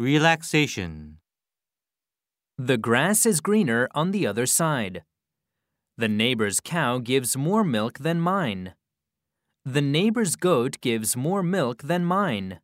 Relaxation. The grass is greener on the other side. The neighbor's cow gives more milk than mine. The neighbor's goat gives more milk than mine.